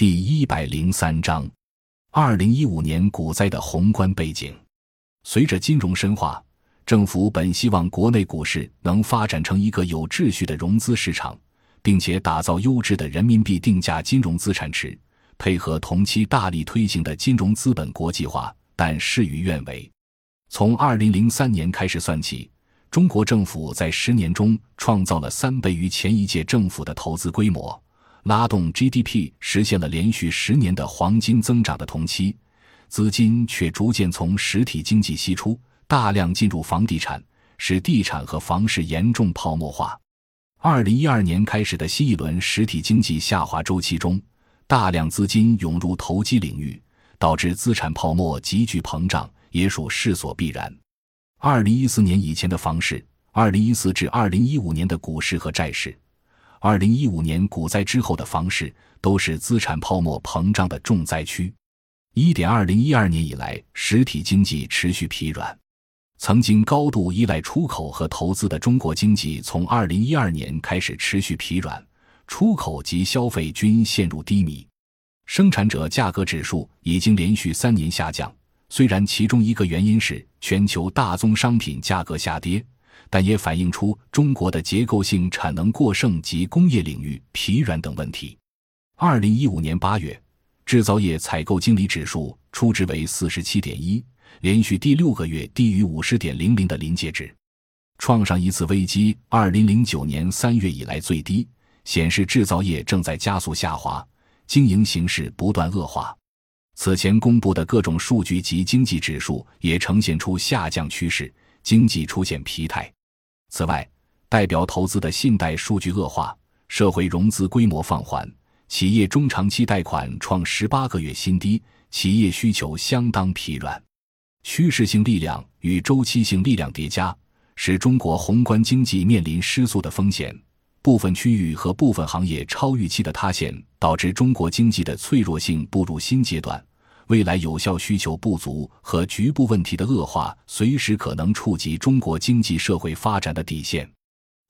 第一百零三章，二零一五年股灾的宏观背景。随着金融深化，政府本希望国内股市能发展成一个有秩序的融资市场，并且打造优质的人民币定价金融资产池，配合同期大力推行的金融资本国际化，但事与愿违。从二零零三年开始算起，中国政府在十年中创造了三倍于前一届政府的投资规模。拉动 GDP 实现了连续十年的黄金增长的同期，资金却逐渐从实体经济析出，大量进入房地产，使地产和房市严重泡沫化。二零一二年开始的新一轮实体经济下滑周期中，大量资金涌入投机领域，导致资产泡沫急剧膨胀，也属势所必然。二零一四年以前的房市，二零一四至二零一五年的股市和债市。二零一五年股灾之后的房市都是资产泡沫膨胀的重灾区。一点二零一二年以来，实体经济持续疲软，曾经高度依赖出口和投资的中国经济，从二零一二年开始持续疲软，出口及消费均陷入低迷，生产者价格指数已经连续三年下降。虽然其中一个原因是全球大宗商品价格下跌。但也反映出中国的结构性产能过剩及工业领域疲软等问题。二零一五年八月，制造业采购经理指数初值为四十七点一，连续第六个月低于五十点零零的临界值，创上一次危机二零零九年三月以来最低，显示制造业正在加速下滑，经营形势不断恶化。此前公布的各种数据及经济指数也呈现出下降趋势，经济出现疲态。此外，代表投资的信贷数据恶化，社会融资规模放缓，企业中长期贷款创十八个月新低，企业需求相当疲软。趋势性力量与周期性力量叠加，使中国宏观经济面临失速的风险。部分区域和部分行业超预期的塌陷，导致中国经济的脆弱性步入新阶段。未来有效需求不足和局部问题的恶化，随时可能触及中国经济社会发展的底线。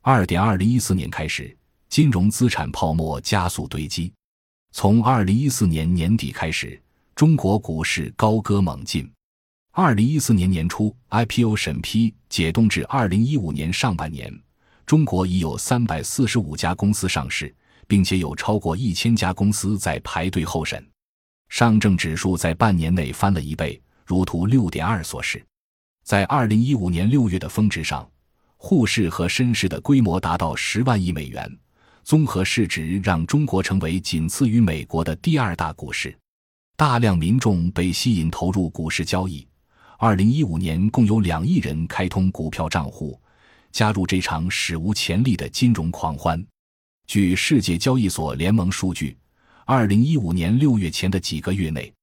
二点二零一四年开始，金融资产泡沫加速堆积。从二零一四年年底开始，中国股市高歌猛进。二零一四年年初，IPO 审批解冻至二零一五年上半年，中国已有三百四十五家公司上市，并且有超过一千家公司在排队候审。上证指数在半年内翻了一倍，如图六点二所示。在二零一五年六月的峰值上，沪市和深市的规模达到十万亿美元，综合市值让中国成为仅次于美国的第二大股市。大量民众被吸引投入股市交易。二零一五年共有两亿人开通股票账户，加入这场史无前例的金融狂欢。据世界交易所联盟数据。二零一五年六月前的几个月内，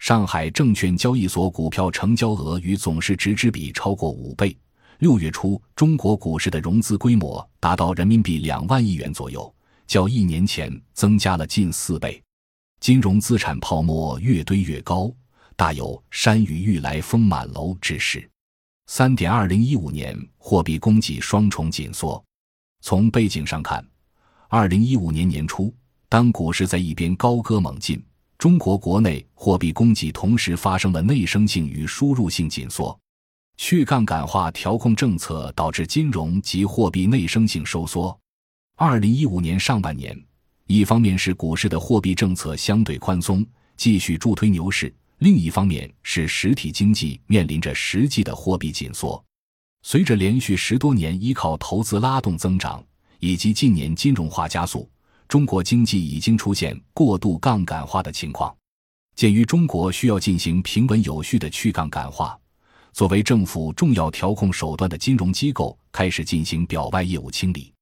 上海证券交易所股票成交额与总市值之比超过五倍。六月初，中国股市的融资规模达到人民币两万亿元左右，较一年前增加了近四倍。金融资产泡沫越堆越高，大有山雨欲来风满楼之势。三点，二零一五年货币供给双重紧缩。从背景上看，二零一五年年初。当股市在一边高歌猛进，中国国内货币供给同时发生了内生性与输入性紧缩，去杠杆化调控政策导致金融及货币内生性收缩。二零一五年上半年，一方面是股市的货币政策相对宽松，继续助推牛市；另一方面是实体经济面临着实际的货币紧缩。随着连续十多年依靠投资拉动增长，以及近年金融化加速。中国经济已经出现过度杠杆化的情况。鉴于中国需要进行平稳有序的去杠杆化，作为政府重要调控手段的金融机构开始进行表外业务清理。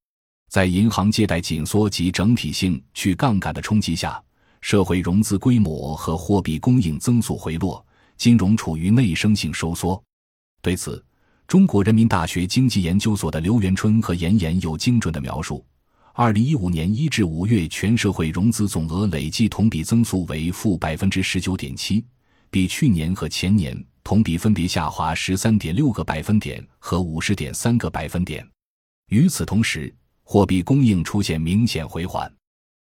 在银行借贷紧缩及整体性去杠杆的冲击下，社会融资规模和货币供应增速回落，金融处于内生性收缩。对此，中国人民大学经济研究所的刘元春和严严有精准的描述。二零一五年一至五月，全社会融资总额累计同比增速为负百分之十九点七，比去年和前年同比分别下滑十三点六个百分点和五十点三个百分点。与此同时，货币供应出现明显回缓。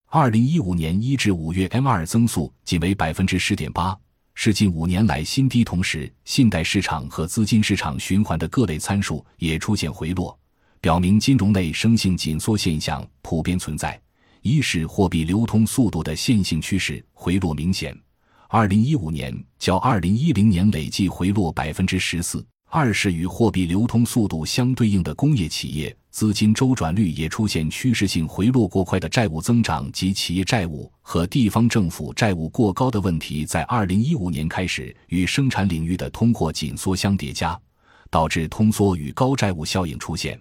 二零一五年一至五月 M 二增速仅为百分之十点八，是近五年来新低。同时，信贷市场和资金市场循环的各类参数也出现回落，表明金融内生性紧缩现象普遍存在。一是货币流通速度的线性趋势回落明显，二零一五年较二零一零年累计回落百分之十四。二是与货币流通速度相对应的工业企业资金周转率也出现趋势性回落，过快的债务增长及企业债务和地方政府债务过高的问题，在二零一五年开始与生产领域的通货紧缩相叠加，导致通缩与高债务效应出现，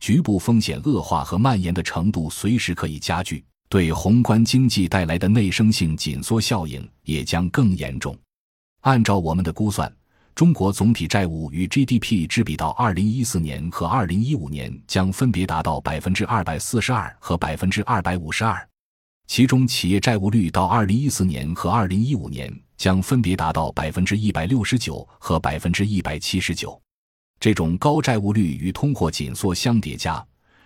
局部风险恶化和蔓延的程度随时可以加剧，对宏观经济带来的内生性紧缩效应也将更严重。按照我们的估算。中国总体债务与 GDP 之比，到二零一四年和二零一五年将分别达到百分之二百四十二和百分之二百五十二，其中企业债务率到二零一四年和二零一五年将分别达到百分之一百六十九和百分之一百七十九。这种高债务率与通货紧缩相叠加，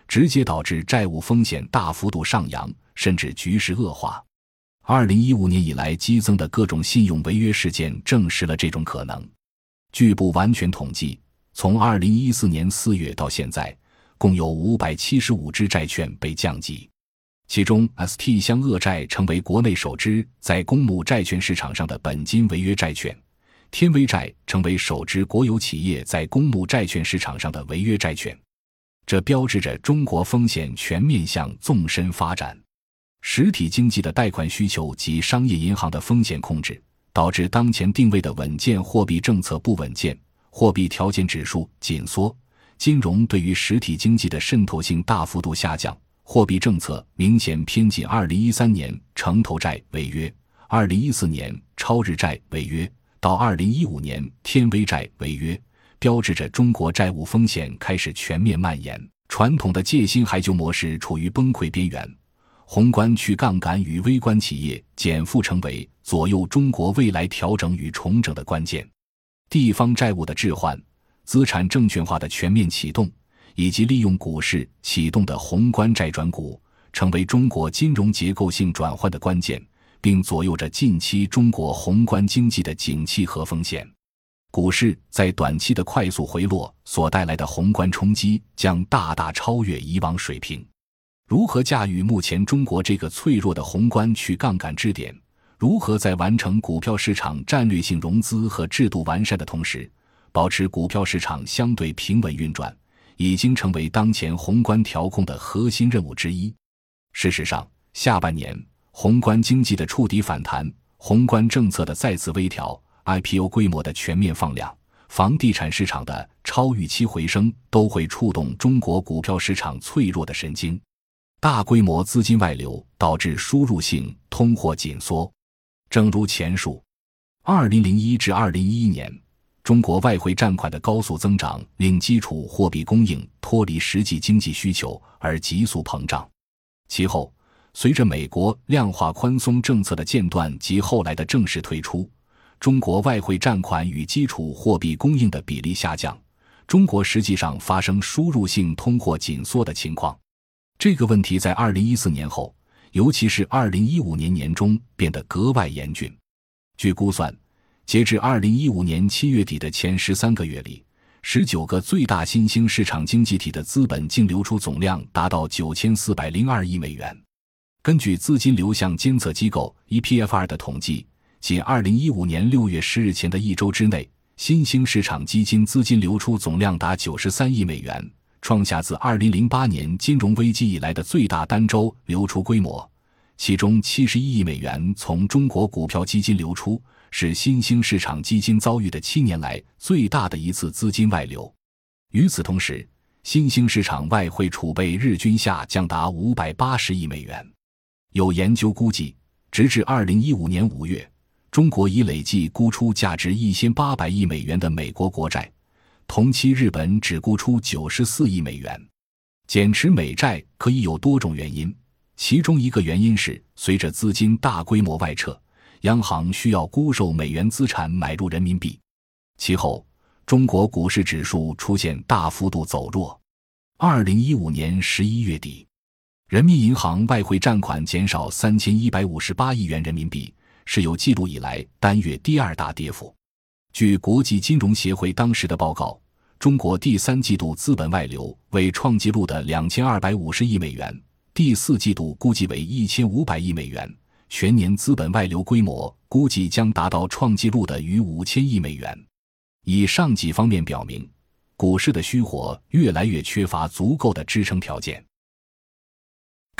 直接导致债务风险大幅度上扬，甚至局势恶化。二零一五年以来激增的各种信用违约事件证实了这种可能。据不完全统计，从二零一四年四月到现在，共有五百七十五只债券被降级，其中 ST 湘鄂债成为国内首支在公募债券市场上的本金违约债券，天威债成为首支国有企业在公募债券市场上的违约债券。这标志着中国风险全面向纵深发展，实体经济的贷款需求及商业银行的风险控制。导致当前定位的稳健货币政策不稳健，货币条件指数紧缩，金融对于实体经济的渗透性大幅度下降，货币政策明显偏紧。二零一三年城投债违约，二零一四年超日债违约，到二零一五年天威债违约，标志着中国债务风险开始全面蔓延，传统的借新还旧模式处于崩溃边缘。宏观去杠杆与微观企业减负成为左右中国未来调整与重整的关键。地方债务的置换、资产证券化的全面启动，以及利用股市启动的宏观债转股，成为中国金融结构性转换的关键，并左右着近期中国宏观经济的景气和风险。股市在短期的快速回落所带来的宏观冲击，将大大超越以往水平。如何驾驭目前中国这个脆弱的宏观去杠杆支点？如何在完成股票市场战略性融资和制度完善的同时，保持股票市场相对平稳运转，已经成为当前宏观调控的核心任务之一。事实上，下半年宏观经济的触底反弹、宏观政策的再次微调、IPO 规模的全面放量、房地产市场的超预期回升，都会触动中国股票市场脆弱的神经。大规模资金外流导致输入性通货紧缩，正如前述，二零零一至二零一一年，中国外汇占款的高速增长令基础货币供应脱离实际经济需求而急速膨胀。其后，随着美国量化宽松政策的间断及后来的正式退出，中国外汇占款与基础货币供应的比例下降，中国实际上发生输入性通货紧缩的情况。这个问题在二零一四年后，尤其是二零一五年年中变得格外严峻。据估算，截至二零一五年七月底的前十三个月里，十九个最大新兴市场经济体的资本净流出总量达到九千四百零二亿美元。根据资金流向监测机构 EPFR 的统计，仅二零一五年六月十日前的一周之内，新兴市场基金资金流出总量达九十三亿美元。创下自2008年金融危机以来的最大单周流出规模，其中71亿美元从中国股票基金流出，是新兴市场基金遭遇的七年来最大的一次资金外流。与此同时，新兴市场外汇储备日均下降达580亿美元。有研究估计，直至2015年5月，中国已累计估出价值1800亿美元的美国国债。同期，日本只估出九十四亿美元。减持美债可以有多种原因，其中一个原因是随着资金大规模外撤，央行需要沽售美元资产买入人民币。其后，中国股市指数出现大幅度走弱。二零一五年十一月底，人民银行外汇占款减少三千一百五十八亿元人民币，是有记录以来单月第二大跌幅。据国际金融协会当时的报告，中国第三季度资本外流为创纪录的两千二百五十亿美元，第四季度估计为一千五百亿美元，全年资本外流规模估计将达到创纪录的逾五千亿美元。以上几方面表明，股市的虚火越来越缺乏足够的支撑条件。